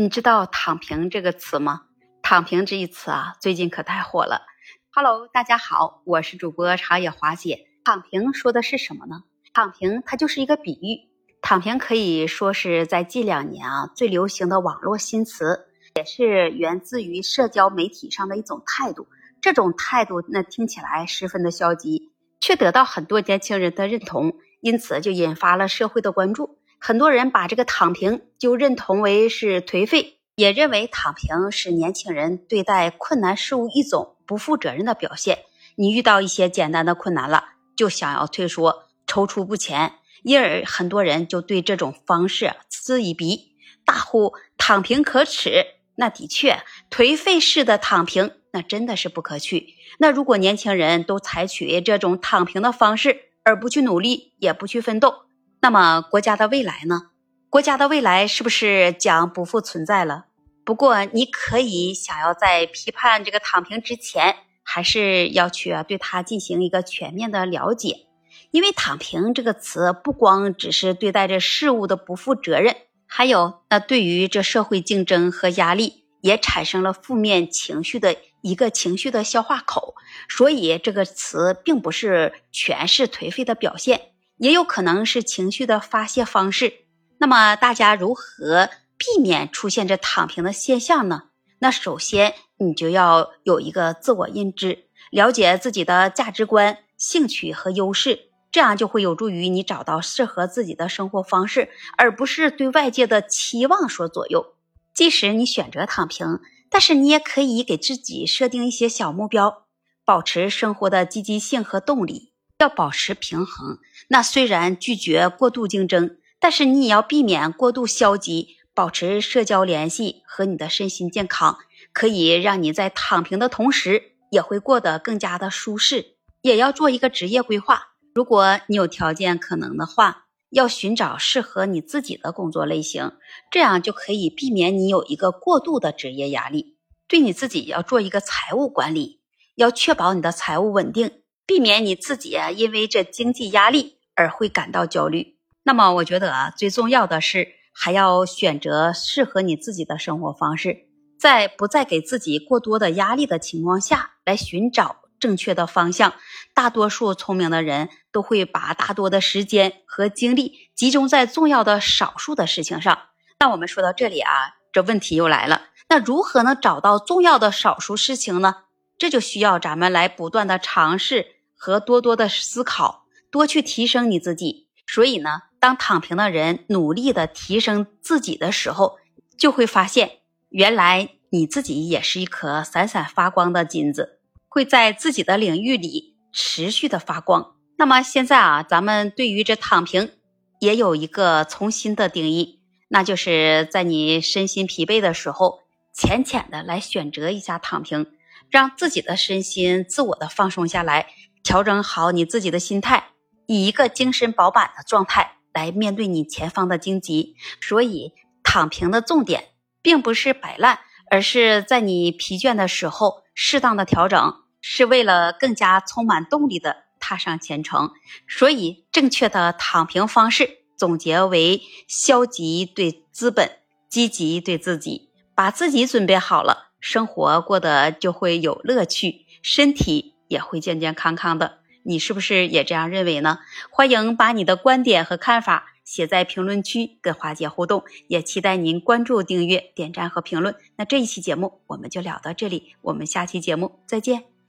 你知道“躺平”这个词吗？“躺平”这一词啊，最近可太火了。Hello，大家好，我是主播长野华姐。躺平说的是什么呢？躺平它就是一个比喻。躺平可以说是在近两年啊最流行的网络新词，也是源自于社交媒体上的一种态度。这种态度那听起来十分的消极，却得到很多年轻人的认同，因此就引发了社会的关注。很多人把这个躺平就认同为是颓废，也认为躺平是年轻人对待困难事物一种不负责任的表现。你遇到一些简单的困难了，就想要退缩、踌躇不前，因而很多人就对这种方式嗤以鼻，大呼躺平可耻。那的确，颓废式的躺平那真的是不可取。那如果年轻人都采取这种躺平的方式，而不去努力，也不去奋斗。那么国家的未来呢？国家的未来是不是将不复存在了？不过你可以想要在批判这个躺平之前，还是要去对它进行一个全面的了解，因为躺平这个词不光只是对待这事物的不负责任，还有那对于这社会竞争和压力也产生了负面情绪的一个情绪的消化口，所以这个词并不是全是颓废的表现。也有可能是情绪的发泄方式。那么大家如何避免出现这躺平的现象呢？那首先你就要有一个自我认知，了解自己的价值观、兴趣和优势，这样就会有助于你找到适合自己的生活方式，而不是对外界的期望所左右。即使你选择躺平，但是你也可以给自己设定一些小目标，保持生活的积极性和动力。要保持平衡，那虽然拒绝过度竞争，但是你也要避免过度消极，保持社交联系和你的身心健康，可以让你在躺平的同时，也会过得更加的舒适。也要做一个职业规划，如果你有条件可能的话，要寻找适合你自己的工作类型，这样就可以避免你有一个过度的职业压力。对你自己要做一个财务管理，要确保你的财务稳定。避免你自己啊，因为这经济压力而会感到焦虑。那么，我觉得啊，最重要的是还要选择适合你自己的生活方式，在不再给自己过多的压力的情况下来寻找正确的方向。大多数聪明的人都会把大多的时间和精力集中在重要的少数的事情上。那我们说到这里啊，这问题又来了，那如何能找到重要的少数事情呢？这就需要咱们来不断的尝试。和多多的思考，多去提升你自己。所以呢，当躺平的人努力的提升自己的时候，就会发现，原来你自己也是一颗闪闪发光的金子，会在自己的领域里持续的发光。那么现在啊，咱们对于这躺平也有一个重新的定义，那就是在你身心疲惫的时候，浅浅的来选择一下躺平，让自己的身心自我的放松下来。调整好你自己的心态，以一个精神饱满的状态来面对你前方的荆棘。所以，躺平的重点并不是摆烂，而是在你疲倦的时候适当的调整，是为了更加充满动力的踏上前程。所以，正确的躺平方式总结为：消极对资本，积极对自己。把自己准备好了，生活过得就会有乐趣，身体。也会健健康康的，你是不是也这样认为呢？欢迎把你的观点和看法写在评论区跟华姐互动，也期待您关注、订阅、点赞和评论。那这一期节目我们就聊到这里，我们下期节目再见。